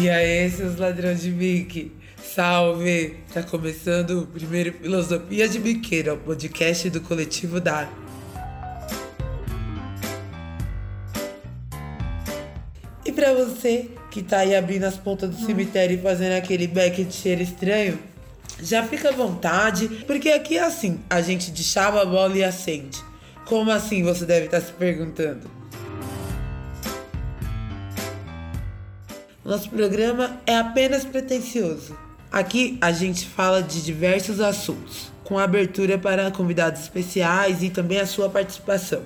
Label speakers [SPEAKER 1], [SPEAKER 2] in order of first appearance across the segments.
[SPEAKER 1] E aí, seus ladrões de bique? Salve! Tá começando o primeiro Filosofia de Biqueira, o podcast do coletivo Dar. E pra você que tá aí abrindo as pontas do cemitério e fazendo aquele beck de cheiro estranho, já fica à vontade, porque aqui é assim, a gente deschava a bola e acende. Como assim, você deve estar se perguntando? Nosso programa é apenas pretensioso. Aqui a gente fala de diversos assuntos, com abertura para convidados especiais e também a sua participação.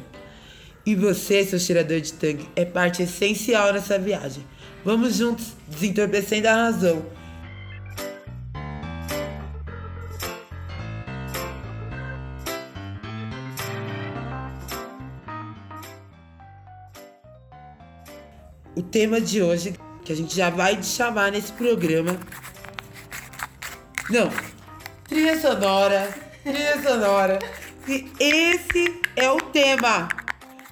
[SPEAKER 1] E você, seu cheirador de tanque, é parte essencial nessa viagem. Vamos juntos, desentorpecendo a razão. O tema de hoje, que a gente já vai chamar nesse programa. Não, trilha sonora, trilha sonora. E esse é o tema.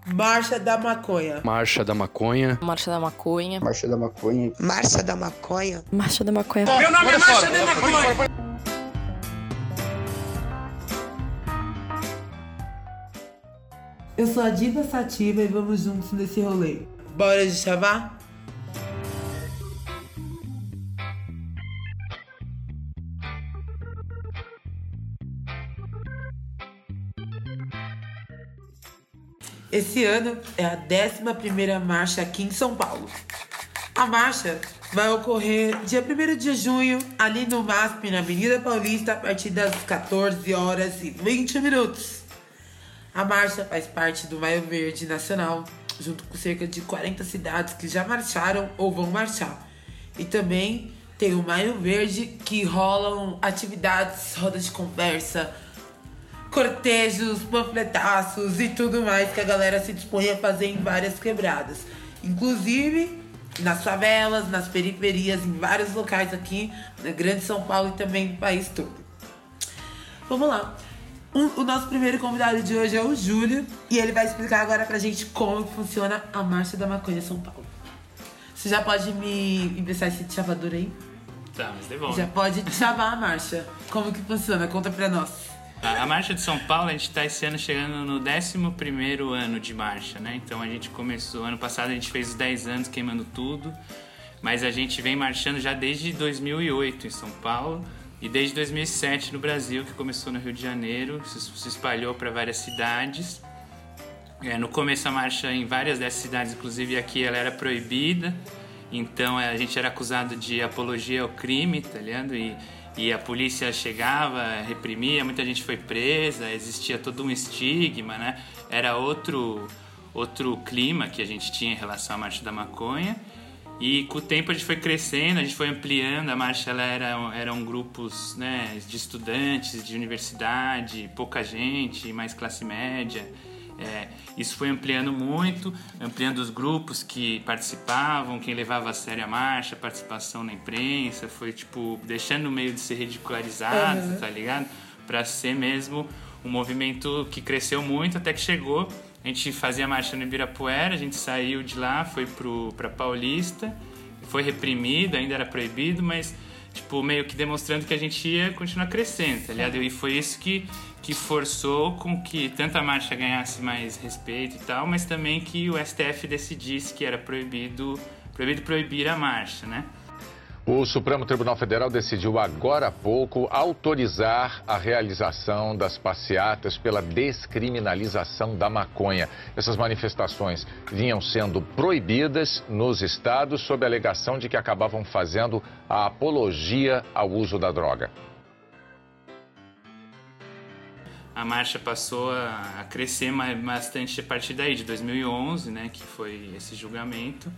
[SPEAKER 1] Marcha da Maconha.
[SPEAKER 2] Marcha da Maconha.
[SPEAKER 3] Marcha da Maconha.
[SPEAKER 4] Marcha da Maconha.
[SPEAKER 5] Marcha da Maconha.
[SPEAKER 3] Marcha da Maconha.
[SPEAKER 6] Meu nome é Marcha da Maconha.
[SPEAKER 1] Eu sou a Diva Sativa e vamos juntos nesse rolê. Bora de chavar? Esse ano é a 11ª marcha aqui em São Paulo. A marcha vai ocorrer dia 1 de junho, ali no MASP, na Avenida Paulista, a partir das 14 horas e 20 minutos. A marcha faz parte do Maio Verde Nacional, junto com cerca de 40 cidades que já marcharam ou vão marchar. E também tem o Maio Verde, que rolam atividades, rodas de conversa, cortejos, panfletaços e tudo mais que a galera se dispõe a fazer em várias quebradas. Inclusive nas favelas, nas periferias, em vários locais aqui na Grande São Paulo e também no país todo. Vamos lá. O, o nosso primeiro convidado de hoje é o Júlio e ele vai explicar agora pra gente como funciona a Marcha da Maconha São Paulo. Você já pode me emprestar esse chavador aí?
[SPEAKER 7] Tá, mas devolve.
[SPEAKER 1] Já pode chavar a marcha. Como que funciona? Conta pra nós.
[SPEAKER 7] A, a Marcha de São Paulo, a gente está esse ano chegando no 11 ano de marcha, né? Então a gente começou, ano passado a gente fez os 10 anos queimando tudo, mas a gente vem marchando já desde 2008 em São Paulo e desde 2007 no Brasil, que começou no Rio de Janeiro, se, se espalhou para várias cidades. É, no começo a marcha em várias dessas cidades, inclusive aqui, ela era proibida, então é, a gente era acusado de apologia ao crime, tá ligado? E, e a polícia chegava, reprimia, muita gente foi presa, existia todo um estigma, né? Era outro outro clima que a gente tinha em relação à marcha da maconha. E com o tempo a gente foi crescendo, a gente foi ampliando. A marcha ela era, eram grupos né, de estudantes, de universidade, pouca gente, mais classe média. É, isso foi ampliando muito, ampliando os grupos que participavam, quem levava a sério a marcha, participação na imprensa, foi tipo deixando meio de ser ridicularizado, uhum. tá ligado? Para ser mesmo um movimento que cresceu muito até que chegou. A gente fazia marcha no Ibirapuera, a gente saiu de lá, foi para Paulista, foi reprimido, ainda era proibido, mas tipo meio que demonstrando que a gente ia continuar crescendo, tá ligado? E foi isso que que forçou com que tanto a marcha ganhasse mais respeito e tal, mas também que o STF decidisse que era proibido, proibido proibir a marcha, né?
[SPEAKER 8] O Supremo Tribunal Federal decidiu agora há pouco autorizar a realização das passeatas pela descriminalização da maconha. Essas manifestações vinham sendo proibidas nos estados sob a alegação de que acabavam fazendo a apologia ao uso da droga.
[SPEAKER 7] A marcha passou a, crescer bastante a partir daí, de 2011, né, que foi esse julgamento.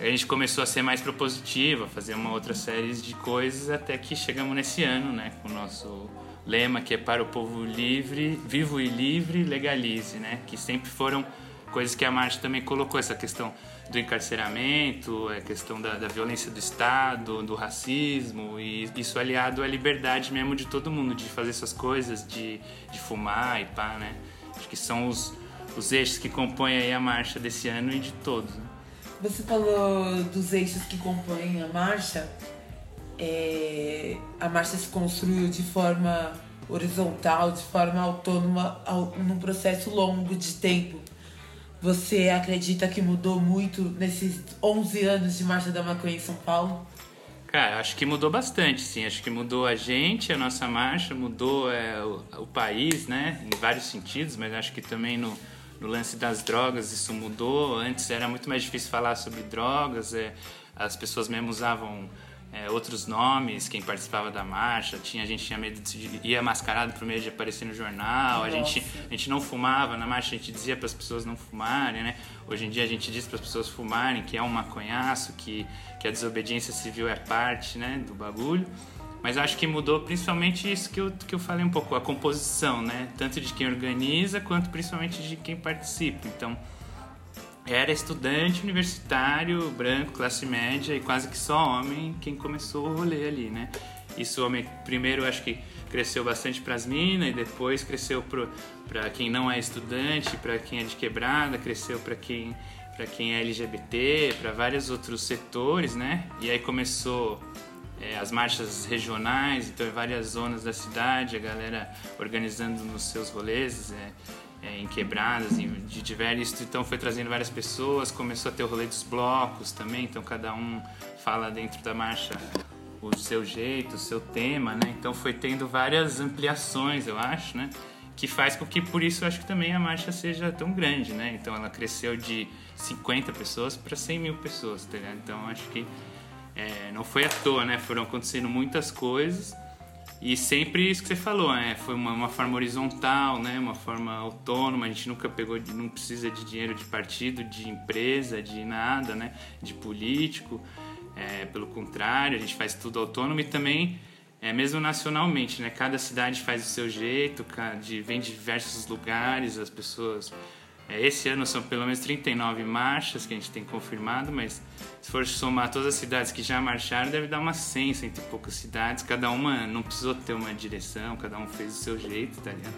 [SPEAKER 7] A gente começou a ser mais propositiva, fazer uma outra série de coisas, até que chegamos nesse ano, né, com o nosso lema que é para o povo livre, vivo e livre, legalize, né, que sempre foram coisas que a marcha também colocou, essa questão do encarceramento, a questão da, da, violência do Estado, do racismo, e isso aliado à liberdade mesmo de todo mundo, de fazer essas coisas, de, de fumar e pá, né? Acho que são os, os eixos que compõem aí a marcha desse ano e de todos. Né?
[SPEAKER 1] você falou dos eixos que compõem a marcha. É, a marcha se construiu de forma horizontal, de forma autônoma, ao, num processo longo de tempo. Você acredita que mudou muito nesses 11 anos de Marcha da Maconha em São Paulo?
[SPEAKER 7] Cara, acho que mudou bastante, sim. Acho que mudou a gente, a nossa marcha, mudou é, o, o, país, né? Em vários sentidos, mas acho que também no, no, lance das drogas isso mudou. Antes era muito mais difícil falar sobre drogas, é, as pessoas mesmo usavam é, outros nomes, quem participava da marcha, tinha, a gente tinha medo de ir mascarado por medo de aparecer no jornal, a gente, a gente não fumava na marcha, a gente dizia para as pessoas não fumarem, né? Hoje em dia a gente diz para as pessoas fumarem que é um maconhaço, que, que a desobediência civil é parte né, do bagulho. Mas acho que mudou principalmente isso que eu, que eu falei um pouco, a composição, né? Tanto de quem organiza quanto principalmente de quem participa. Então, era estudante universitário, branco, classe média e quase que só homem quem começou o rolê ali, né? Isso homem primeiro acho que cresceu bastante para as minas e depois cresceu para quem não é estudante, para quem é de quebrada, cresceu para quem para quem é LGBT, para vários outros setores, né? E aí começou é, as marchas regionais, então várias zonas da cidade, a galera organizando nos seus rolês. É, é, em quebradas, em, de diversos. Então foi trazendo várias pessoas, começou a ter o rolê dos blocos também, então cada um fala dentro da marcha o seu jeito, o seu tema, né? Então foi tendo várias ampliações, eu acho, né? Que faz com que, por isso, eu acho que também a marcha seja tão grande, né? Então ela cresceu de 50 pessoas para 100 mil pessoas, tá ligado? Então acho que é, não foi à toa, né? Foram acontecendo muitas coisas e sempre isso que você falou, né? Foi uma, uma, forma horizontal, né? Uma forma autônoma. A gente nunca pegou, não precisa de dinheiro de partido, de empresa, de nada, né? De político. É, pelo contrário, a gente faz tudo autônomo e também, é, mesmo nacionalmente, né? Cada cidade faz o seu jeito, de, vem de diversos lugares, as pessoas esse ano são pelo menos 39 marchas que a gente tem confirmado, mas se for somar todas as cidades que já marcharam, deve dar uma 100, entre poucas cidades. Cada uma não precisou ter uma direção, cada um fez o seu jeito, tá ligado?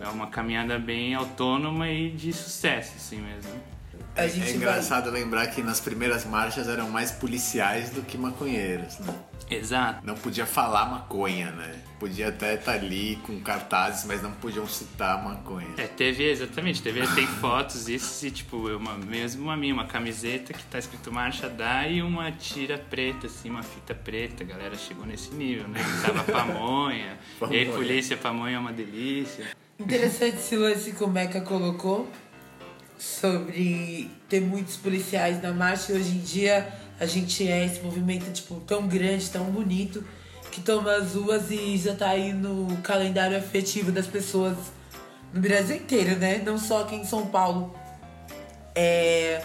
[SPEAKER 7] É uma caminhada bem autônoma e de sucesso, assim mesmo.
[SPEAKER 2] É, é engraçado vai... lembrar que nas primeiras marchas eram mais policiais do que maconheiros, né?
[SPEAKER 7] Exato.
[SPEAKER 2] Não podia falar maconha, né? Podia até estar tá ali com cartazes, mas não podiam citar maconha.
[SPEAKER 7] É, teve, exatamente, teve, tem fotos, isso, e tipo, uma, mesmo uma minha, uma camiseta que tá escrito Marcha Dá e uma tira preta, assim, uma fita preta, a galera chegou nesse nível, né? Tava pamonha, pamonha. e aí polícia, pamonha é uma delícia.
[SPEAKER 1] Interessante esse lance que o Meca colocou sobre ter muitos policiais na marcha e hoje em dia a gente é esse movimento tipo tão grande, tão bonito que toma as ruas e já tá aí no calendário afetivo das pessoas no Brasil inteiro, né? Não só aqui em São Paulo. É.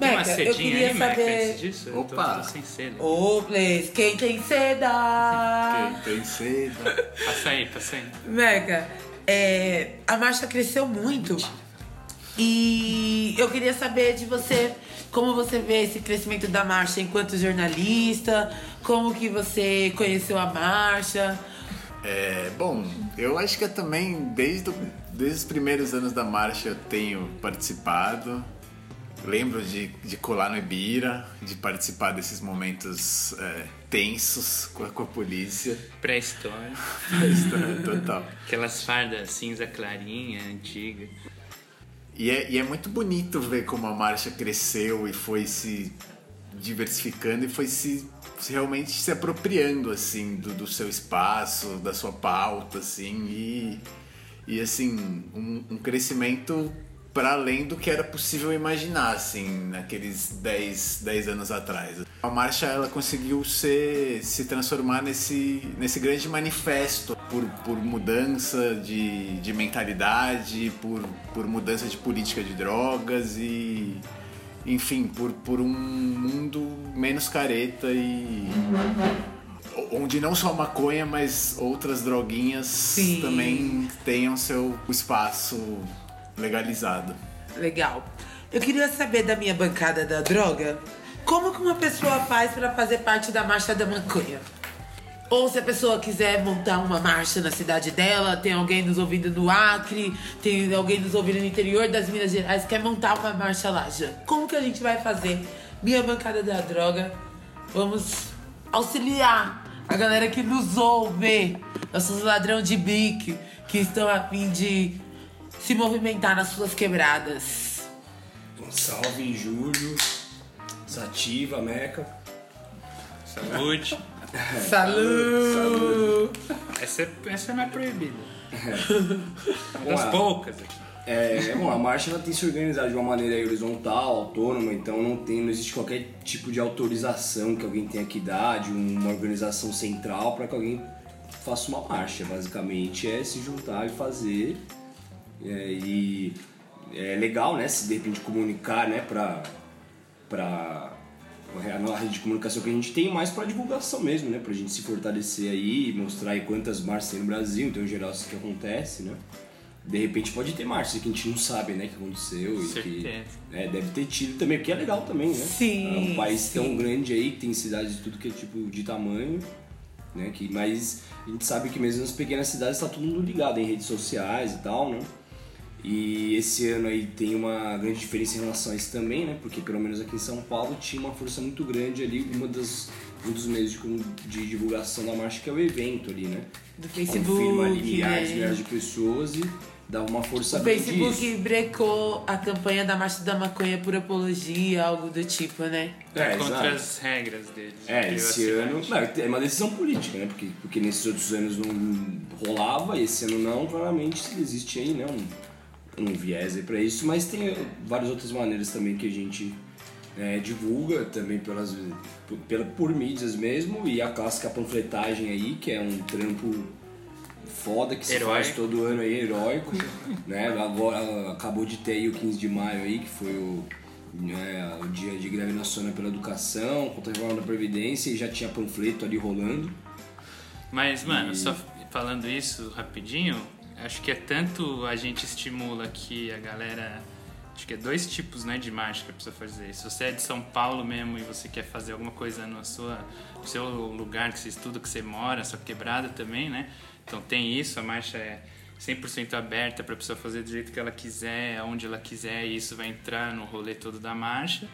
[SPEAKER 7] Meca, eu queria aí, saber. Meca, disso?
[SPEAKER 2] Opa!
[SPEAKER 7] Eu sem seda.
[SPEAKER 1] Ô, Place, quem tem seda?
[SPEAKER 2] Quem tem seda?
[SPEAKER 7] passa aí, passa aí.
[SPEAKER 1] Meca, é, a marcha cresceu muito. E eu queria saber de você como você vê esse crescimento da marcha enquanto jornalista, como que você conheceu a marcha.
[SPEAKER 2] É, bom, eu acho que eu também, desde, desde os primeiros anos da marcha, eu tenho participado. Lembro de, de colar no Ibira, de participar desses momentos é, tensos com a, com a polícia.
[SPEAKER 7] Pré-história.
[SPEAKER 2] Pré-história, total.
[SPEAKER 7] Aquelas fardas cinza clarinha, antiga.
[SPEAKER 2] E é, e é muito bonito ver como a marcha cresceu e foi se diversificando e foi se, se realmente se apropriando assim do, do, seu espaço, da sua pauta, assim, e, e assim, um, um crescimento para além do que era possível imaginar, assim, naqueles 10, 10 anos atrás. A marcha ela conseguiu ser, se transformar nesse, nesse grande manifesto por, por mudança de, de mentalidade, por, por mudança de política de drogas e, enfim, por, por um mundo menos careta e. Onde não só maconha, mas outras droguinhas Sim. também tenham seu espaço legalizado.
[SPEAKER 1] Legal. Eu queria saber da minha bancada da droga, como que uma pessoa faz para fazer parte da marcha da maconha? Ou se a pessoa quiser montar uma marcha na cidade dela, tem alguém nos ouvindo no Acre, tem alguém nos ouvindo no interior das Minas Gerais, quer montar uma marcha lá já. Como que a gente vai fazer? Minha bancada da droga, vamos auxiliar a galera que nos ouve, nossos ladrão de bique, que estão a fim de se movimentar nas suas quebradas.
[SPEAKER 3] Salve, Júlio, Sativa, Meca.
[SPEAKER 7] Saúde.
[SPEAKER 1] Salud!
[SPEAKER 7] Essa, é, essa não é proibida. Uma
[SPEAKER 3] Ué.
[SPEAKER 7] das poucas aqui.
[SPEAKER 3] É, bom, a marcha ela tem que se organizar de uma maneira horizontal, autônoma, então não tem, não existe qualquer tipo de autorização que alguém tenha que dar, de uma organização central para que alguém faça uma marcha. Basicamente é se juntar e fazer. É, e é legal, né, se de repente comunicar, né, pra a rede de comunicação que a gente tem, mais pra divulgação mesmo, né, pra gente se fortalecer aí, mostrar aí quantas marchas tem no Brasil, então em geral isso que acontece, né. De repente pode ter marcha que a gente não sabe, né, que aconteceu e que né, deve ter tido também, porque é legal também, né?
[SPEAKER 1] Sim,
[SPEAKER 3] É um país
[SPEAKER 1] sim.
[SPEAKER 3] tão grande aí, que tem cidades de tudo que é tipo de tamanho, né? Que, mas a gente sabe que mesmo nas pequenas cidades tá todo mundo ligado em redes sociais e tal, né? E esse ano aí tem uma grande diferença em relação a isso também, né? Porque pelo menos aqui em São Paulo tinha uma força muito grande ali, uma das, um dos meios de, de divulgação da marcha que é o evento ali, né?
[SPEAKER 1] Do Facebook,
[SPEAKER 3] Confirma ali milhares,
[SPEAKER 1] né?
[SPEAKER 3] milhares de pessoas e dá uma força
[SPEAKER 1] O
[SPEAKER 3] grande
[SPEAKER 1] Facebook
[SPEAKER 3] disso.
[SPEAKER 1] brecou a campanha da Marcha da Maconha por apologia, algo do tipo, né?
[SPEAKER 3] É,
[SPEAKER 7] contra
[SPEAKER 3] exato.
[SPEAKER 7] as regras deles. de
[SPEAKER 3] É, esse ano. Não, é uma decisão política, né? Porque, porque nesses outros anos não rolava, esse ano não, claramente existe aí, né? Um, um viés aí pra isso, mas tem várias outras maneiras também que a gente é, divulga, também pelas, por, pela, por mídias mesmo, e a clássica panfletagem aí, que é um trampo foda que se
[SPEAKER 7] Herói.
[SPEAKER 3] faz todo ano aí, heróico, né? Agora acabou de ter aí o 15 de maio aí, que foi o, né, o dia de greve nacional pela educação, contra a reforma da Previdência, e já tinha panfleto ali rolando.
[SPEAKER 7] Mas, mano, só falando isso rapidinho, acho que é tanto a gente estimula que a galera. Acho que é dois tipos né, de marcha que precisa fazer. Se você é de São Paulo mesmo e você quer fazer alguma coisa no, sua, no seu lugar que você estuda, que você mora, sua quebrada também, né? Então tem isso, a marcha é 100% aberta para a pessoa fazer do jeito que ela quiser, aonde ela quiser, e isso vai entrar no rolê todo da marcha.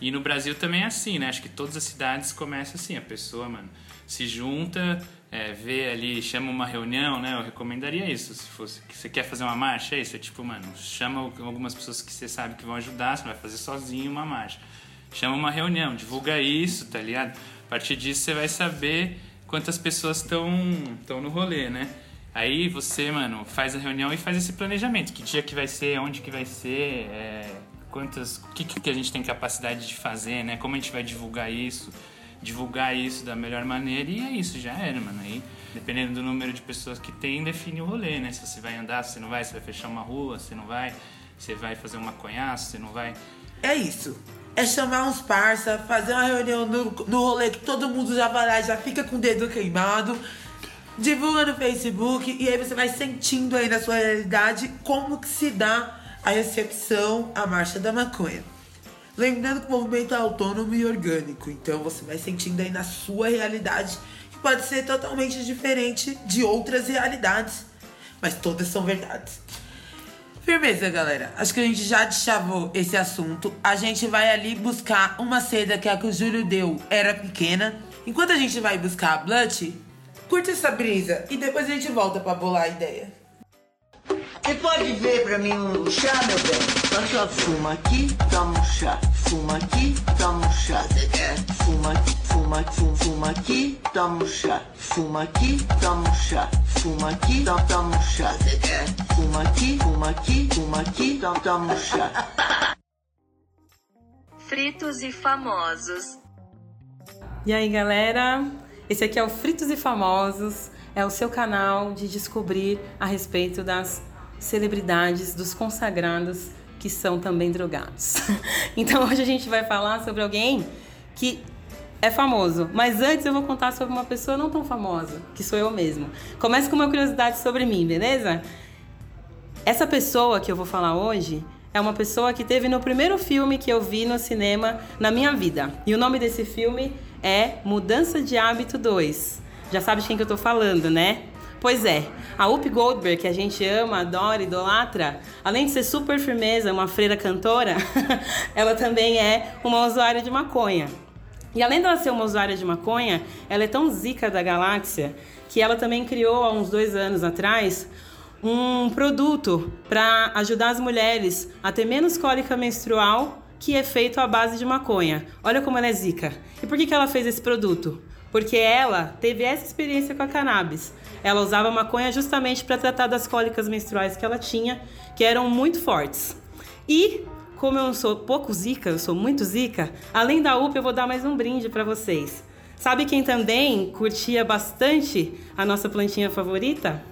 [SPEAKER 7] E no Brasil também é assim, né? Acho que todas as cidades começam assim, a pessoa, mano, se junta, é, vê ali, chama uma reunião, né? Eu recomendaria isso, se fosse que você quer fazer uma marcha, é isso, é tipo, mano, chama algumas pessoas que você sabe que vão ajudar, você não vai fazer sozinho uma marcha. Chama uma reunião, divulga isso, tá ligado? A partir disso você vai saber quantas pessoas estão no rolê, né? Aí você, mano, faz a reunião e faz esse planejamento. Que dia que vai ser, onde que vai ser, é, quantas, o que, que a gente tem capacidade de fazer, né? Como a gente vai divulgar isso, divulgar isso da melhor maneira e é isso, já era, mano. Aí, dependendo do número de pessoas que tem, define o rolê, né? Se você vai andar, se você não vai, se vai fechar uma rua, se não vai, se vai fazer um maconhaço, se não vai.
[SPEAKER 1] É isso. É chamar uns parça, fazer uma reunião no, no rolê que todo mundo já vai lá já fica com o dedo queimado. Divulga no Facebook e aí você vai sentindo aí na sua realidade como que se dá a recepção à Marcha da Maconha. Lembrando que o movimento é autônomo e orgânico, então você vai sentindo aí na sua realidade que pode ser totalmente diferente de outras realidades, mas todas são verdades. Firmeza, galera. Acho que a gente já deschavou esse assunto. A gente vai ali buscar uma seda que a que o Júlio deu era pequena. Enquanto a gente vai buscar a Blunt, curte essa brisa e depois a gente volta pra bolar a ideia.
[SPEAKER 4] Você pode ver pra mim um chá, meu bem? Só só fuma aqui, toma um chá. Fuma aqui, toma um chá. Você quer? Fuma, fuma, fuma, fuma aqui, toma um chá. Fuma aqui, toma um chá. Fuma aqui, toma, toma um chá. Você quer? Fuma aqui, fuma aqui, fuma aqui, toma, toma um chá.
[SPEAKER 5] Fritos e famosos.
[SPEAKER 9] E aí, galera? Esse aqui é o Fritos e Famosos, é o seu canal de descobrir a respeito das celebridades, dos consagrados que são também drogados. Então hoje a gente vai falar sobre alguém que é famoso, mas antes eu vou contar sobre uma pessoa não tão famosa, que sou eu mesmo. Começa com uma curiosidade sobre mim, beleza? Essa pessoa que eu vou falar hoje é uma pessoa que teve no primeiro filme que eu vi no cinema na minha vida. E o nome desse filme é Mudança de Hábito 2. Já sabe de quem que eu tô falando, né? Pois é, a Up Goldberg, que a gente ama, adora, idolatra, além de ser super firmeza, uma freira cantora, ela também é uma usuária de maconha. E além dela ser uma usuária de maconha, ela é tão zica da galáxia que ela também criou há uns dois anos atrás um produto para ajudar as mulheres a ter menos cólica menstrual que é feito à base de maconha. Olha como ela é zica. E por que, que ela fez esse produto? Porque ela teve essa experiência com a cannabis. Ela usava maconha justamente para tratar das cólicas menstruais que ela tinha, que eram muito fortes. E, como eu sou pouco zica, eu sou muito zica, além da UPA eu vou dar mais um brinde para vocês. Sabe quem também curtia bastante a nossa plantinha favorita?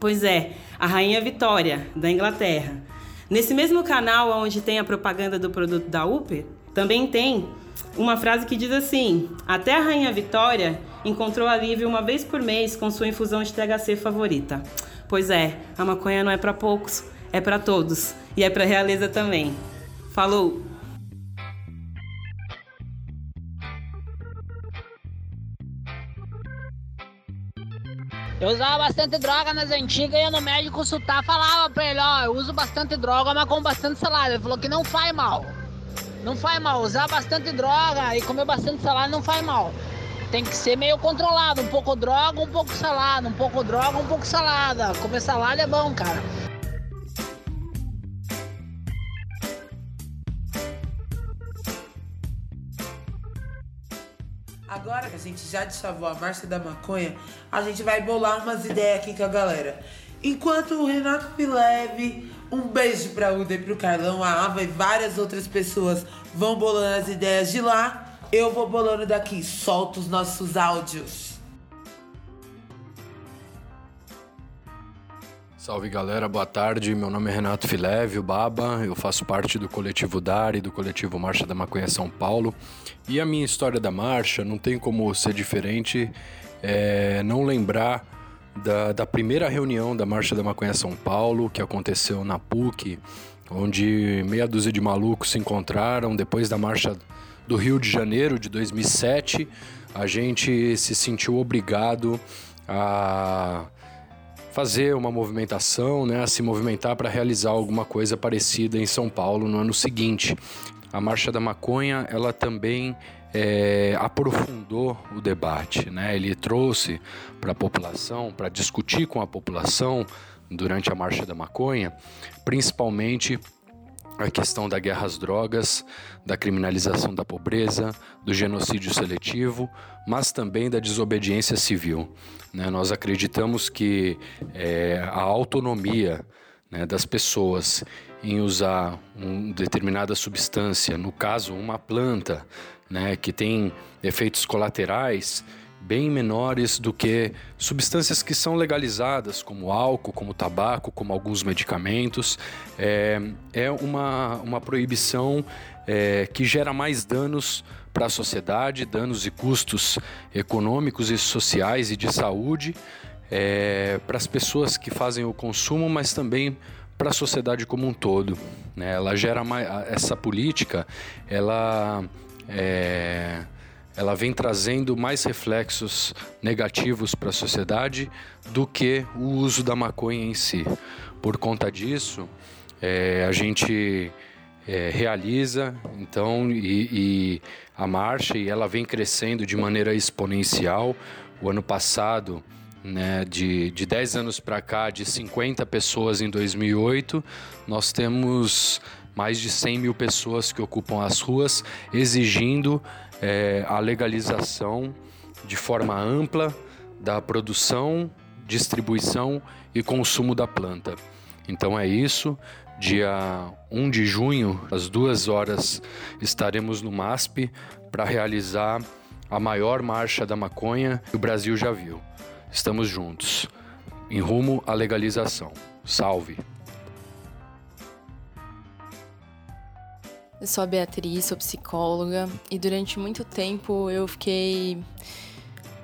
[SPEAKER 9] Pois é, a Rainha Vitória, da Inglaterra. Nesse mesmo canal onde tem a propaganda do produto da UP, também tem uma frase que diz assim: Até a Rainha Vitória encontrou alívio uma vez por mês com sua infusão de THC favorita. Pois é, a maconha não é para poucos, é para todos e é para realeza também. Falou!
[SPEAKER 10] Eu usava bastante droga nas antigas, ia no médico consultar, falava pra ele, ó, eu uso bastante droga, mas com bastante salada. Ele falou que não faz mal. Não faz mal. Usar bastante droga e comer bastante salada não faz mal. Tem que ser meio controlado, um pouco droga, um pouco salada, um pouco droga, um pouco salada. Comer salada é bom, cara.
[SPEAKER 1] Agora que a gente já deschavou a marcha da maconha, a gente vai bolar umas ideias aqui com a galera. Enquanto o Renato Pileve, um beijo pra Uda e pro Carlão, a Ava e várias outras pessoas vão bolando as ideias de lá, eu vou bolando daqui. Solta os nossos áudios.
[SPEAKER 11] Salve galera, boa tarde. Meu nome é Renato Fileve, o Baba. Eu faço parte do coletivo DAR e do coletivo Marcha da Maconha São Paulo. E a minha história da marcha não tem como ser diferente, é, não lembrar da, da primeira reunião da Marcha da Maconha São Paulo, que aconteceu na PUC, onde meia dúzia de malucos se encontraram depois da marcha do Rio de Janeiro de 2007. A gente se sentiu obrigado a fazer uma movimentação, né, a se movimentar para realizar alguma coisa parecida em São Paulo no ano seguinte. A Marcha da Maconha, ela também é, aprofundou o debate, né? Ele trouxe para a população, para discutir com a população durante a Marcha da Maconha, principalmente a questão da guerra às drogas, da criminalização da pobreza, do genocídio seletivo, mas também da desobediência civil. Né? Nós acreditamos que é, a autonomia né, das pessoas em usar uma determinada substância, no caso uma planta, né, que tem efeitos colaterais, bem menores do que substâncias que são legalizadas, como álcool, como tabaco, como alguns medicamentos. É, é uma, uma proibição é, que gera mais danos para a sociedade, danos e custos econômicos e sociais e de saúde é, para as pessoas que fazem o consumo, mas também para a sociedade como um todo. Né? Ela gera mais, essa política, ela é, ela vem trazendo mais reflexos negativos para a sociedade do que o uso da maconha em si. Por conta disso, é, a gente é, realiza então e, e, a marcha e ela vem crescendo de maneira exponencial. O ano passado, né, de, de 10 anos para cá, de 50 pessoas em 2008, nós temos mais de 100 mil pessoas que ocupam as ruas exigindo é, a legalização de forma ampla da produção, distribuição e consumo da planta. Então é isso. Dia 1 de junho, às duas horas, estaremos no MASP para realizar a maior marcha da maconha que o Brasil já viu. Estamos juntos, em rumo à legalização. Salve!
[SPEAKER 12] Eu sou a Beatriz, sou psicóloga e durante muito tempo eu fiquei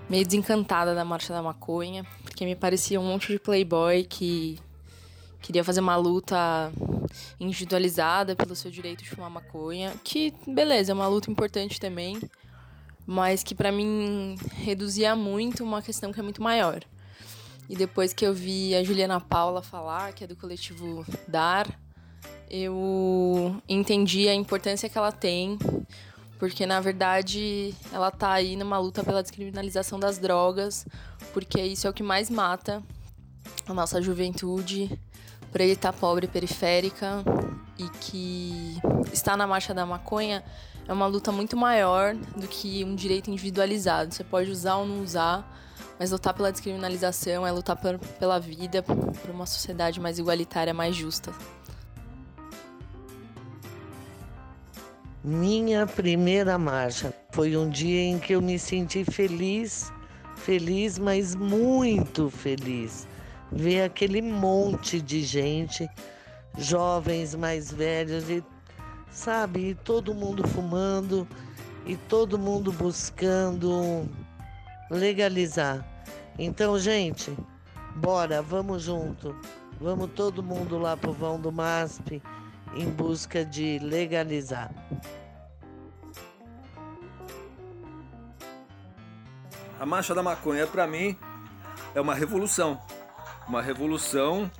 [SPEAKER 12] meio desencantada da marcha da maconha, porque me parecia um monte de playboy que queria fazer uma luta individualizada pelo seu direito de fumar maconha, que beleza, é uma luta importante também, mas que para mim reduzia muito uma questão que é muito maior. E depois que eu vi a Juliana Paula falar, que é do coletivo Dar, eu entendi a importância que ela tem, porque na verdade ela tá aí numa luta pela descriminalização das drogas, porque isso é o que mais mata a nossa juventude preta, pobre, periférica e que está na marcha da maconha é uma luta muito maior do que um direito individualizado. Você pode usar ou não usar, mas lutar pela descriminalização é lutar por, pela vida, por uma sociedade mais igualitária, mais justa.
[SPEAKER 13] Minha primeira marcha foi um dia em que eu me senti feliz, feliz, mas muito feliz. Ver aquele monte de gente, jovens mais velhos, e, sabe, e todo mundo fumando e todo mundo buscando legalizar. Então, gente, bora, vamos junto. Vamos todo mundo lá pro vão do MASP em busca de legalizar.
[SPEAKER 14] A marcha da maconha, para mim, é uma revolução. Uma revolução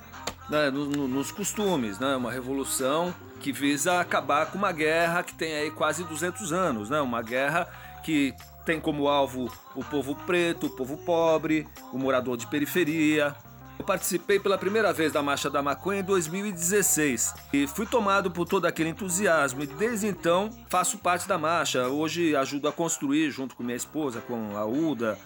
[SPEAKER 14] né, no, no, nos costumes, né? Uma revolução que visa acabar com uma guerra que tem aí quase 200 anos, né? Uma guerra que tem como alvo o povo preto, o povo pobre, o morador de periferia. Eu participei pela primeira vez da Marcha da Maconha em 2016 e fui tomado por todo aquele entusiasmo e desde então faço parte da marcha. Hoje ajudo a construir junto com minha esposa, com a Uda.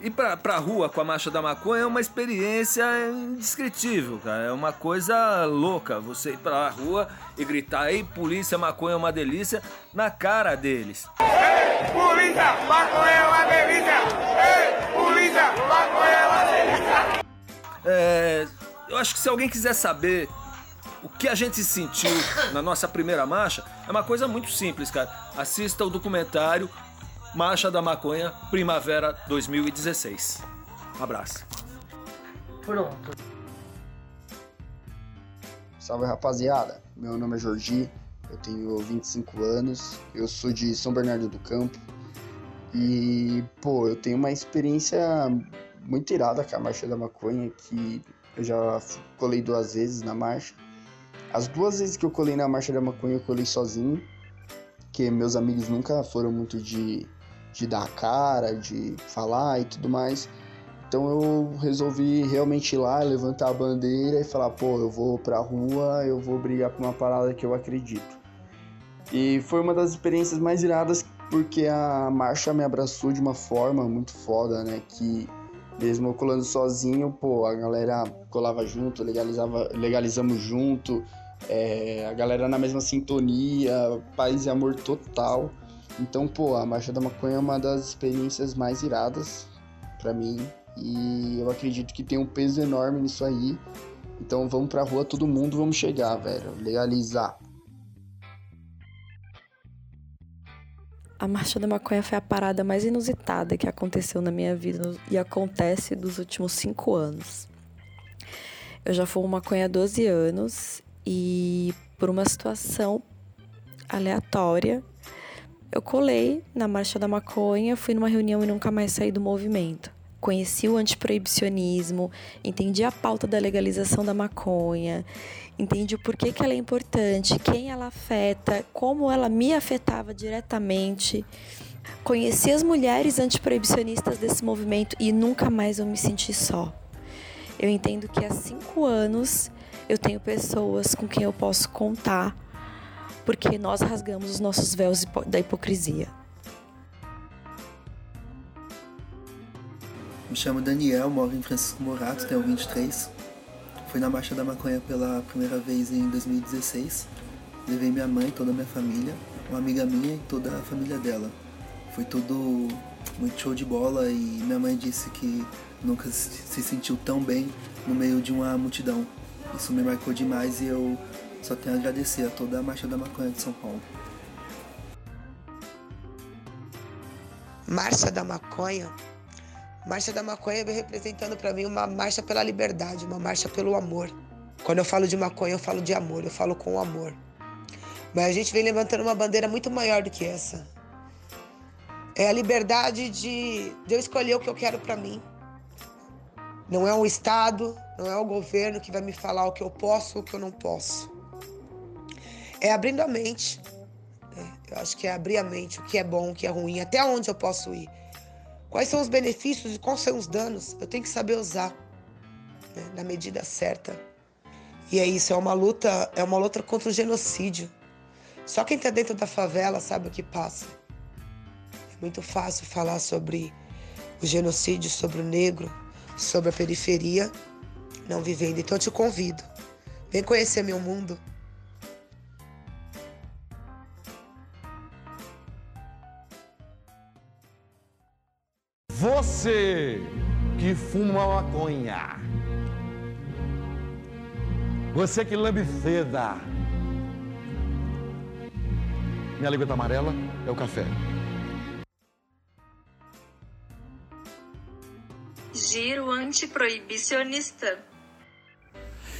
[SPEAKER 14] Ir pra, pra rua com a Marcha da Maconha é uma experiência indescritível, cara. É uma coisa louca. Você ir pra rua e gritar, ei, polícia, maconha é uma delícia, na cara deles.
[SPEAKER 6] Ei, polícia, maconha é uma delícia! Ei, polícia, maconha! É,
[SPEAKER 14] eu acho que se alguém quiser saber o que a gente sentiu na nossa primeira marcha, é uma coisa muito simples, cara. Assista o documentário Marcha da Maconha Primavera 2016. Um abraço.
[SPEAKER 13] Pronto.
[SPEAKER 15] Salve rapaziada, meu nome é Jorgi, eu tenho 25 anos, eu sou de São Bernardo do Campo e, pô, eu tenho uma experiência muito irada com a Marcha da Maconha, que eu já colei duas vezes na marcha. As duas vezes que eu colei na Marcha da Maconha, eu colei sozinho, que meus amigos nunca foram muito de, de dar a cara, de falar e tudo mais. Então eu resolvi realmente ir lá, levantar a bandeira e falar, pô, eu vou pra rua, eu vou brigar por uma parada que eu acredito. E foi uma das experiências mais iradas porque a marcha me abraçou de uma forma muito foda, né? Que mesmo colando sozinho, pô, a galera colava junto, legalizava, legalizamos junto, é, a galera na mesma sintonia, paz e amor total. Então, pô, a Marcha da Maconha é uma das experiências mais iradas para mim e eu acredito que tem um peso enorme nisso aí. Então vamos pra rua todo mundo, vamos chegar, velho, legalizar.
[SPEAKER 16] A Marcha da Maconha foi a parada mais inusitada que aconteceu na minha vida e acontece dos últimos cinco anos. Eu já fumo maconha há 12 anos e, por uma situação aleatória, eu colei na Marcha da Maconha, fui numa reunião e nunca mais saí do movimento. Conheci o antiproibicionismo, entendi a pauta da legalização da maconha, entendi o porquê que ela é importante, quem ela afeta, como ela me afetava diretamente. Conheci as mulheres antiproibicionistas desse movimento e nunca mais eu me senti só. Eu entendo que há cinco anos eu tenho pessoas com quem eu posso contar, porque nós rasgamos os nossos véus da hipocrisia.
[SPEAKER 17] Me chamo Daniel, moro em Francisco Morato, tenho 23. Fui na Marcha da Maconha pela primeira vez em 2016. Levei minha mãe, toda a minha família, uma amiga minha e toda a família dela. Foi tudo muito show de bola e minha mãe disse que nunca se sentiu tão bem no meio de uma multidão. Isso me marcou demais e eu só tenho a agradecer a toda a Marcha da Maconha de São Paulo.
[SPEAKER 18] Marcha da Maconha Marcha da Maconha vem representando para mim uma marcha pela liberdade, uma marcha pelo amor. Quando eu falo de maconha, eu falo de amor, eu falo com amor. Mas a gente vem levantando uma bandeira muito maior do que essa. É a liberdade de, de eu escolher o que eu quero para mim. Não é o Estado, não é o governo que vai me falar o que eu posso ou o que eu não posso. É abrindo a mente. né? Eu acho que é abrir a mente, o que é bom, o que é ruim, até onde eu posso ir. Quais são os benefícios e quais são os danos? Eu tenho que saber usar né, na medida certa. E é isso, é uma luta, é uma luta contra o genocídio. Só quem está dentro da favela sabe o que passa. É muito fácil falar sobre o genocídio, sobre o negro, sobre a periferia, não vivendo. Então eu te convido. Vem conhecer meu mundo.
[SPEAKER 19] Você que fuma maconha. Você que lambe seda. Minha língua tá amarela é o café.
[SPEAKER 5] Giro antiproibicionista.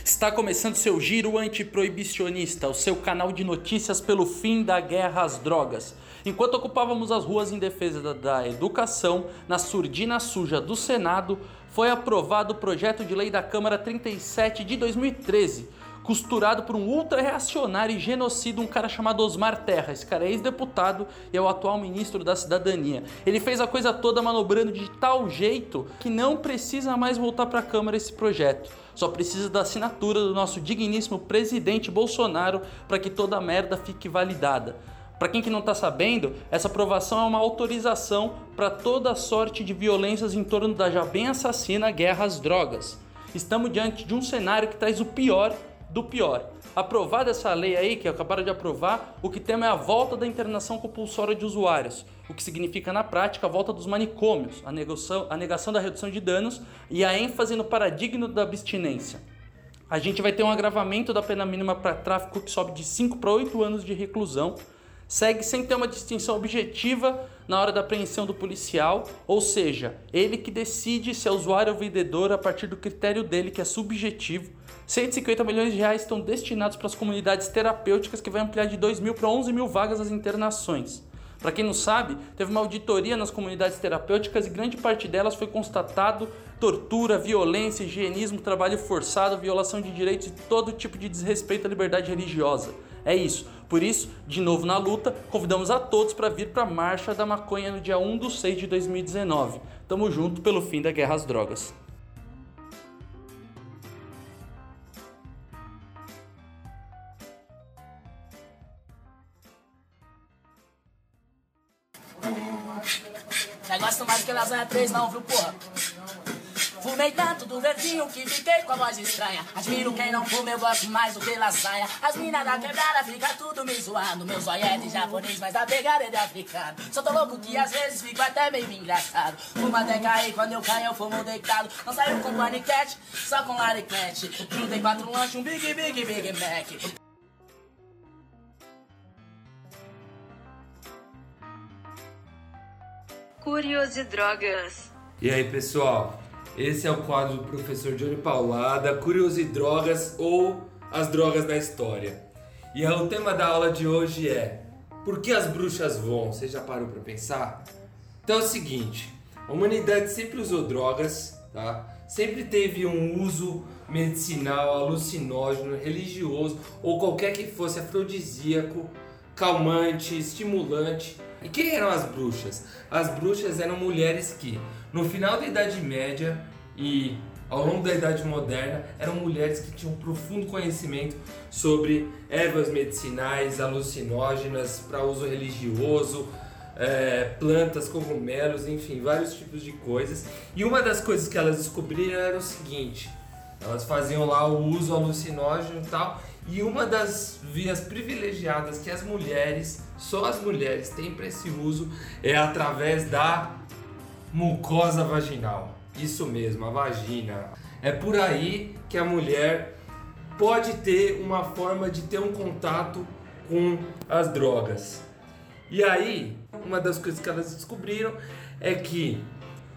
[SPEAKER 20] Está começando seu giro antiproibicionista, o seu canal de notícias pelo fim da guerra às drogas. Enquanto ocupávamos as ruas em defesa da, educação, na surdina suja do Senado, foi aprovado o projeto de lei da Câmara 37 de 2013, costurado por um ultra-reacionário e genocida, um cara chamado Osmar Terra. Esse cara é ex-deputado e é o atual ministro da Cidadania. Ele fez a coisa toda manobrando de tal jeito que não precisa mais voltar para a Câmara esse projeto. Só precisa da assinatura do nosso digníssimo presidente Bolsonaro para que toda a merda fique validada. Para quem que não está sabendo, essa aprovação é uma autorização para toda sorte de violências em torno da já bem assassina guerra às drogas. Estamos diante de um cenário que traz o pior do pior. Aprovada essa lei aí, que acabaram de aprovar, o que temos é a volta da internação compulsória de usuários, o que significa na prática a volta dos manicômios, a negação, a negação da redução de danos e a ênfase no paradigma da abstinência. A gente vai ter um agravamento da pena mínima para tráfico que sobe de 5 para 8 anos de reclusão, segue sem ter uma distinção objetiva na hora da apreensão do policial, ou seja, ele que decide se é usuário ou vendedor a partir do critério dele, que é subjetivo. 150 milhões de reais estão destinados para as comunidades terapêuticas, que vai ampliar de 2 mil para 11 mil vagas as internações. Para quem não sabe, teve uma auditoria nas comunidades terapêuticas e grande parte delas foi constatado tortura, violência, higienismo, trabalho forçado, violação de direitos e todo tipo de desrespeito à liberdade religiosa. É isso. Por isso, de novo na luta, convidamos a todos para vir para a Marcha da Maconha no dia 1 de 6 de 2019. Tamo junto pelo fim da guerra às drogas.
[SPEAKER 21] Que lasanha 3 não, viu, porra? Fumei tanto do verdinho que fiquei com a voz estranha. Admiro quem não fuma, eu gosto mais do que lasanha. As minas da quebrada fica tudo me zoando. Meu zóio é de japonês, mas a pegada é de africano. Só tô louco que às vezes fico até meio engraçado. Fumo até cair, quando eu caio eu fumo deitado. Não saiu com paniquete, só com lariclete. 34 lanche, um Big Big Big Mac.
[SPEAKER 5] Curiosidrogas.
[SPEAKER 22] E aí, pessoal? Esse é o quadro do professor Johnny Paulada, Curiosidrogas ou as drogas da história. E o tema da aula de hoje é Por que as bruxas voam? Você já parou para pensar? Então é o seguinte, a humanidade sempre usou drogas, tá? Sempre teve um uso medicinal, alucinógeno, religioso ou qualquer que fosse afrodisíaco, calmante, estimulante. E quem eram as bruxas? As bruxas eram mulheres que, no final da Idade Média e ao longo da Idade Moderna, eram mulheres que tinham um profundo conhecimento sobre ervas medicinais, alucinógenas para uso religioso, é, plantas, cogumelos, enfim, vários tipos de coisas. E uma das coisas que elas descobriram era o seguinte: elas faziam lá o uso alucinógeno e tal. E uma das vias privilegiadas que as mulheres, só as mulheres, têm para esse uso é através da mucosa vaginal. Isso mesmo, a vagina. É por aí que a mulher pode ter uma forma de ter um contato com as drogas. E aí, uma das coisas que elas descobriram é que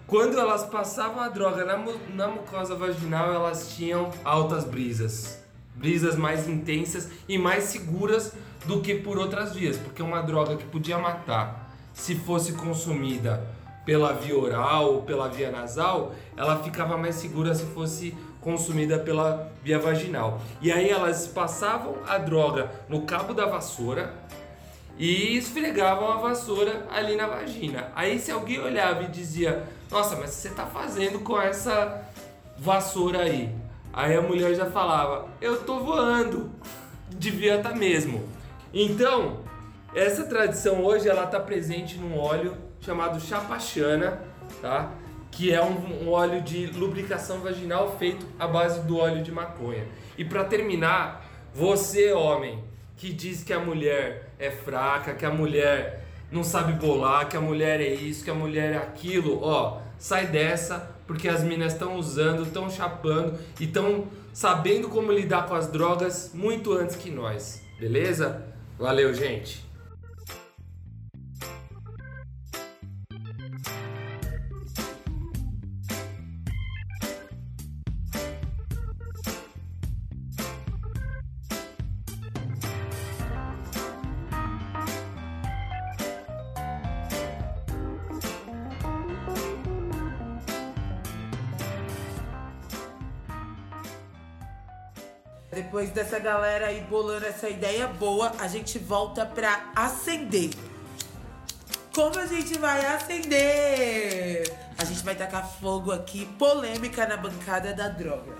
[SPEAKER 22] quando elas passavam a droga na, na mucosa vaginal, elas tinham altas brisas. Brisas mais intensas e mais seguras do que por outras vias, porque uma droga que podia matar se fosse consumida pela via oral ou pela via nasal, ela ficava mais segura se fosse consumida pela via vaginal. E aí elas passavam a droga no cabo da vassoura e esfregavam a vassoura ali na vagina. Aí se alguém olhava e dizia: "Nossa, mas você tá fazendo com essa vassoura aí?" Aí a mulher já falava: "Eu tô voando." Devia estar mesmo. Então, essa tradição hoje ela está presente num óleo chamado chapachana, tá? Que é um, um óleo de lubricação vaginal feito à base do óleo de maconha. E para terminar, você homem que diz que a mulher é fraca, que a mulher não sabe bolar, que a mulher é isso, que a mulher é aquilo, ó, sai dessa, porque as minas estão usando, estão chapando e estão sabendo como lidar com as drogas muito antes que nós, beleza? Valeu, gente!
[SPEAKER 1] Galera aí bolando essa ideia boa, a gente volta pra acender. Como a gente vai acender? A gente vai tacar fogo aqui, polêmica na bancada da droga.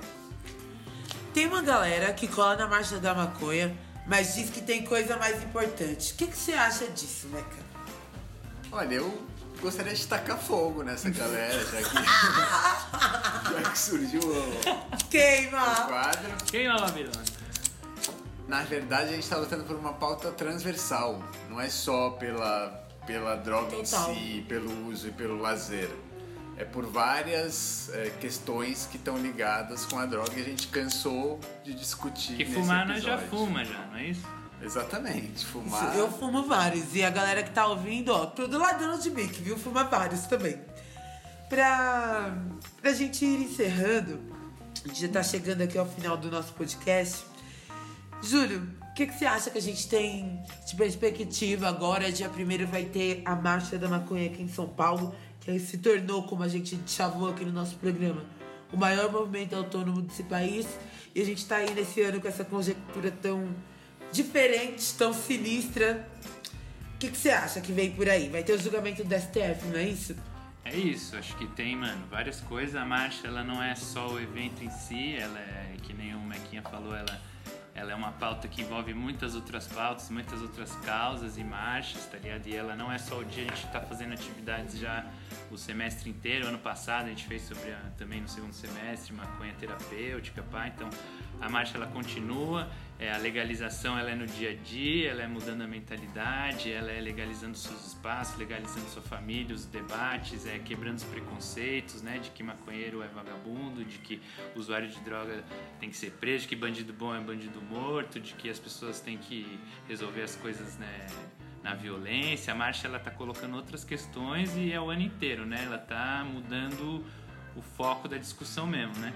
[SPEAKER 1] Tem uma galera que cola na marcha da maconha, mas diz que tem coisa mais importante. O que, que você acha disso, Meca?
[SPEAKER 23] Olha, eu gostaria de tacar fogo nessa galera, já que, já que surgiu o,
[SPEAKER 1] Queima!
[SPEAKER 23] o quadro.
[SPEAKER 7] Queima, Babilônia.
[SPEAKER 23] Na verdade, a gente está lutando por uma pauta transversal. Não é só pela, pela droga em
[SPEAKER 1] Total.
[SPEAKER 23] si, pelo uso e pelo lazer. É por várias é, questões que estão ligadas com a droga e a gente cansou de discutir.
[SPEAKER 7] Que
[SPEAKER 23] nesse
[SPEAKER 7] fumar nós já fuma já, não é isso?
[SPEAKER 23] Exatamente, fumar.
[SPEAKER 1] Eu fumo vários. E a galera que tá ouvindo, ó, tudo ladrão de mic, viu? Fuma vários também. Pra, pra gente ir encerrando, a gente já tá chegando aqui ao final do nosso podcast. Júlio, o que, que você acha que a gente tem de perspectiva agora? Dia 1 vai ter a Marcha da Maconha aqui em São Paulo, que se tornou, como a gente chavou aqui no nosso programa, o maior movimento autônomo desse país. E a gente tá aí nesse ano com essa conjectura tão diferente, tão sinistra. O que, que você acha que vem por aí? Vai ter o julgamento do STF, não é isso?
[SPEAKER 7] É isso, acho que tem, mano, várias coisas. A marcha, ela não é só o evento em si, ela é, que nem o Mequinha falou, ela, ela é uma pauta que envolve muitas outras pautas, muitas outras causas e marchas, tá ligado? E ela não é só o dia, a gente tá fazendo atividades já o semestre inteiro. Ano passado a gente fez sobre a, também no segundo semestre maconha terapêutica, pá. Então a marcha ela continua, é, a legalização ela é no dia a dia, ela é mudando a mentalidade, ela é legalizando seus espaços, legalizando sua família, os debates, é quebrando os preconceitos, né, de que maconheiro é vagabundo, de que usuário de droga tem que ser preso, de que bandido bom é bandido morto, de que as pessoas têm que resolver as coisas, né, na violência. A marcha ela tá colocando outras questões e é o ano inteiro, né? Ela tá mudando o foco da discussão mesmo, né?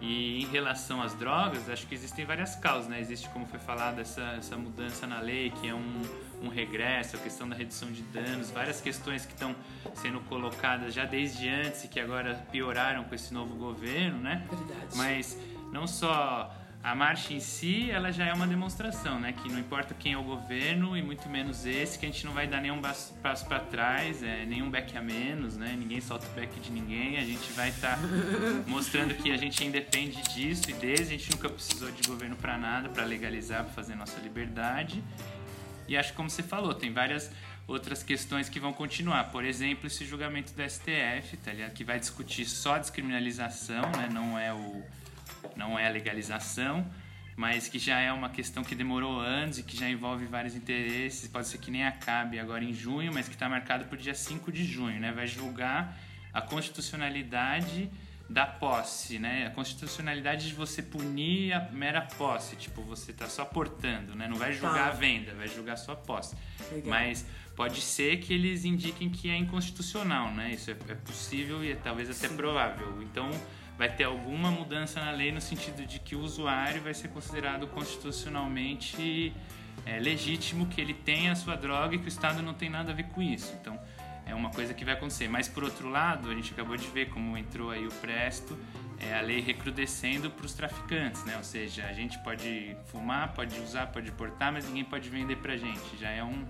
[SPEAKER 7] E em relação às drogas, acho que existem várias causas, né? Existe, como foi falado, essa, essa mudança na lei, que é um, um regresso, a questão da redução de danos, várias questões que estão sendo colocadas já desde antes e que agora pioraram com esse novo governo, né?
[SPEAKER 1] Verdade.
[SPEAKER 7] Mas não só a marcha em si, ela já é uma demonstração, né? Que não importa quem é o governo e muito menos esse, que a gente não vai dar nenhum passo para trás, é, nenhum back a menos, né? Ninguém solta o back de ninguém. A gente vai estar mostrando que a gente independe disso e desde a gente nunca precisou de governo para nada, para legalizar, para fazer nossa liberdade. E acho que como você falou, tem várias outras questões que vão continuar. Por exemplo, esse julgamento do STF, tá ligado? Que vai discutir só a descriminalização, né? Não é o não é a legalização, mas que já é uma questão que demorou anos e que já envolve vários interesses. Pode ser que nem acabe agora em junho, mas que está marcado para o dia 5 de junho, né? Vai julgar a constitucionalidade da posse, né? A constitucionalidade de você punir a mera posse, tipo, você tá só portando, né? Não vai julgar
[SPEAKER 1] Tá.
[SPEAKER 7] a venda, vai julgar só a posse.
[SPEAKER 1] Legal.
[SPEAKER 7] Mas pode ser que eles indiquem que é inconstitucional, né? Isso é, é possível e é talvez até provável. Então vai ter alguma mudança na lei no sentido de que o usuário vai ser considerado constitucionalmente é legítimo que ele tenha a sua droga e que o Estado não tem nada a ver com isso. Então, é uma coisa que vai acontecer. Mas, por outro lado, a gente acabou de ver como entrou aí o Presto, é a lei recrudescendo para os traficantes, né? Ou seja, a gente pode fumar, pode usar, pode portar, mas ninguém pode vender pra gente. Já é um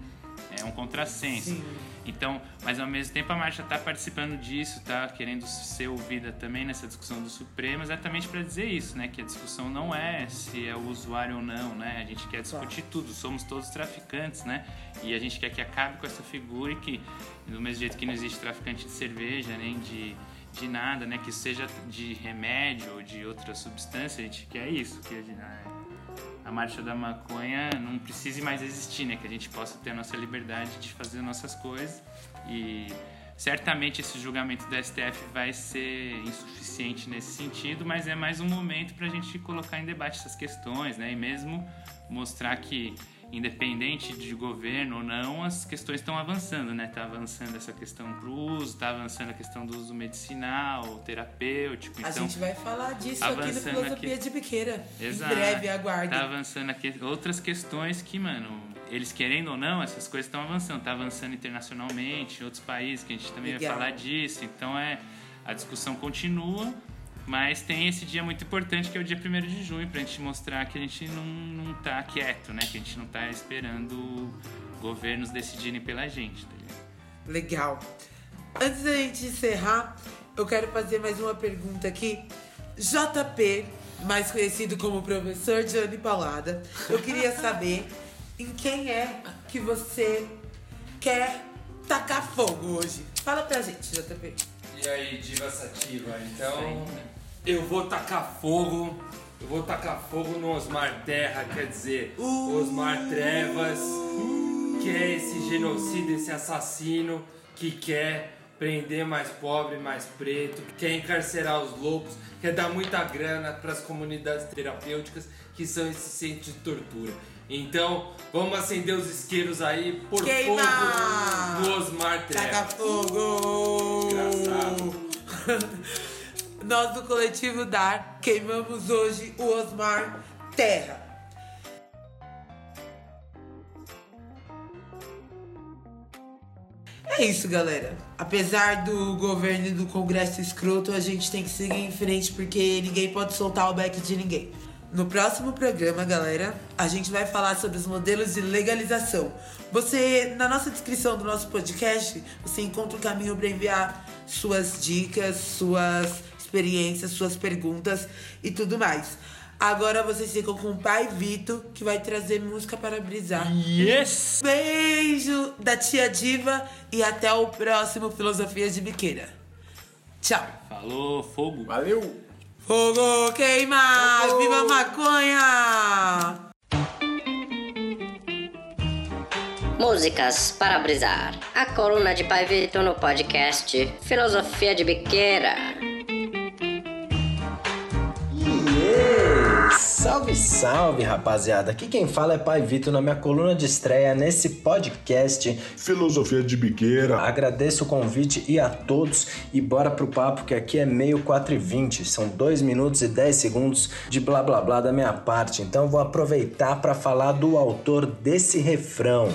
[SPEAKER 7] é um contrassenso.
[SPEAKER 1] Sim.
[SPEAKER 7] Então, mas ao mesmo tempo a marcha está participando disso, está querendo ser ouvida também nessa discussão do Supremo, exatamente para dizer isso, né? Que a discussão não é se é o usuário ou não, né? A gente quer discutir tudo, somos todos traficantes, né? E a gente quer que acabe com essa figura e que, do mesmo jeito que não existe traficante de cerveja, nem de, de nada, né? Que seja de remédio ou de outra substância, a gente quer isso, que a gente- a marcha da maconha não precise mais existir, né? Que a gente possa ter a nossa liberdade de fazer nossas coisas e certamente esse julgamento do STF vai ser insuficiente nesse sentido, mas é mais um momento para a gente colocar em debate essas questões, né? E mesmo mostrar que independente de governo ou não, as questões estão avançando, né? Tá avançando essa questão pro uso, tá avançando a questão do uso medicinal, terapêutico.
[SPEAKER 1] A
[SPEAKER 7] então,
[SPEAKER 1] gente vai falar disso aqui no Filosofia
[SPEAKER 7] aqui.
[SPEAKER 1] de Biqueira.
[SPEAKER 7] Exato.
[SPEAKER 1] Em breve, aguardem.
[SPEAKER 7] Tá avançando aqui outras questões que, mano, eles querendo ou não, essas coisas estão avançando. Tá avançando internacionalmente, em outros países que a gente também
[SPEAKER 1] Legal.
[SPEAKER 7] vai falar disso. Então é a discussão continua, mas tem esse dia muito importante que é o dia 1 de junho pra gente mostrar que a gente não, não tá quieto, né? Que a gente não tá esperando governos decidirem pela gente, tá ligado?
[SPEAKER 1] Legal. Antes da gente encerrar, eu quero fazer mais uma pergunta aqui. JP, mais conhecido como professor Johnny Paulada, eu queria saber em quem é que você quer tacar fogo hoje. Fala pra gente, JP.
[SPEAKER 22] E aí, Diva Sativa? Então, eu vou tacar fogo. Eu vou tacar fogo no Osmar Terra, quer dizer, Osmar Trevas, que é esse genocida, esse assassino que quer prender mais pobre, mais preto, quer encarcerar os loucos, quer dar muita grana para as comunidades terapêuticas que são esses centros de tortura. Então, vamos acender os isqueiros aí por
[SPEAKER 1] Queima!
[SPEAKER 22] fogo do Osmar Trevas.
[SPEAKER 1] Taca fogo! Nós do coletivo Dar queimamos hoje o Osmar Terra. É isso, galera. Apesar do governo e do Congresso escroto, a gente tem que seguir em frente porque ninguém pode soltar o back de ninguém. No próximo programa, galera, a gente vai falar sobre os modelos de legalização. Você, na nossa descrição do nosso podcast, você encontra o caminho para enviar suas dicas, suas experiências, suas perguntas e tudo mais. Agora vocês ficam com o pai Vito, que vai trazer música para brisar.
[SPEAKER 7] Yes!
[SPEAKER 1] Beijo da tia Diva e até o próximo Filosofia de Biqueira. Tchau.
[SPEAKER 7] Falou, fogo.
[SPEAKER 23] Valeu!
[SPEAKER 1] Fogo queima! Viva maconha!
[SPEAKER 24] Músicas para brisar. A coluna de Pai Vitor no podcast Filosofia de Biqueira.
[SPEAKER 25] Salve, salve, rapaziada. Aqui quem fala é Pai Vitor na minha coluna de estreia nesse podcast
[SPEAKER 19] Filosofia de Biqueira.
[SPEAKER 25] Agradeço o convite e a todos e bora pro papo que aqui é meio 4 e 20. São 2 minutos e 10 segundos de blá blá blá da minha parte. Então vou aproveitar para falar do autor desse refrão.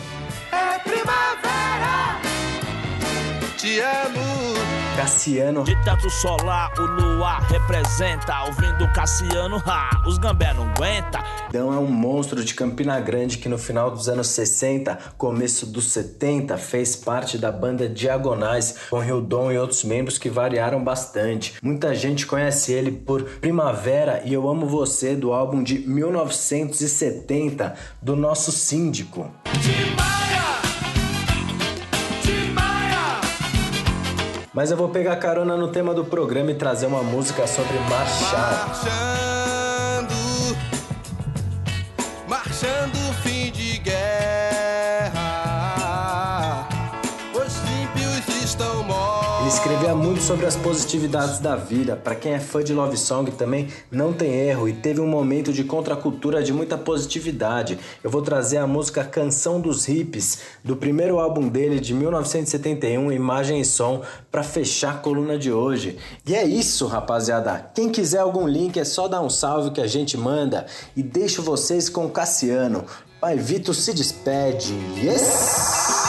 [SPEAKER 6] É primavera, te amo.
[SPEAKER 25] Cassiano
[SPEAKER 26] De teto solar, o luar representa. Ouvindo Cassiano, ha, os gambé não aguenta.
[SPEAKER 25] Então é um monstro de Campina Grande que no final dos anos 60, começo dos 70, fez parte da banda Diagonais, com Hildon e outros membros que variaram bastante. Muita gente conhece ele por Primavera e Eu Amo Você, do álbum de 1970, do nosso síndico. Mas eu vou pegar carona no tema do programa e trazer uma música sobre marchar. Sobre as positividades da vida. Para quem é fã de Love Song também não tem erro e teve um momento de contracultura de muita positividade. Eu vou trazer a música Canção dos Hips, do primeiro álbum dele de 1971, Imagem e Som, para fechar a coluna de hoje. E é isso, rapaziada. Quem quiser algum link é só dar um salve que a gente manda e deixo vocês com Cassiano. Pai Vitor se despede. Yes!